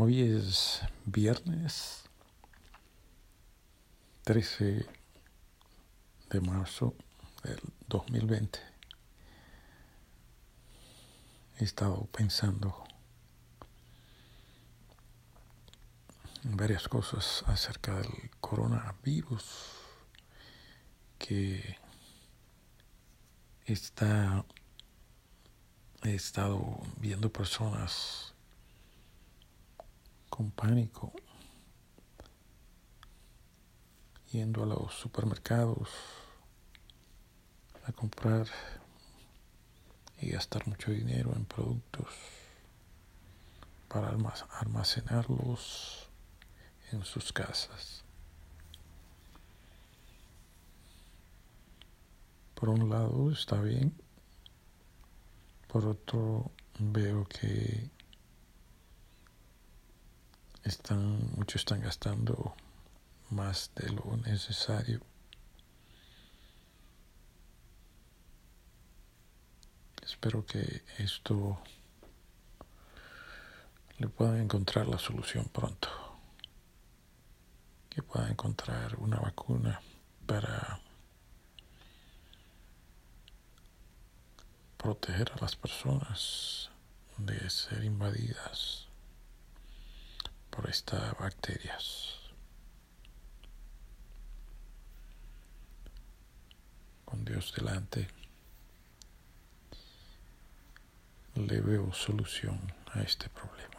Hoy es viernes 13 de marzo del 2020. He estado pensando en varias cosas acerca del coronavirus que está he estado viendo personas con pánico, yendo a los supermercados a comprar y gastar mucho dinero en productos para almacenarlos en sus casas. Por un lado está bien, por otro veo que están, muchos están gastando más de lo necesario. Espero que esto le puedan encontrar la solución pronto. Que puedan encontrar una vacuna para proteger a las personas de ser invadidas estas bacterias. Con Dios delante, le veo solución a este problema.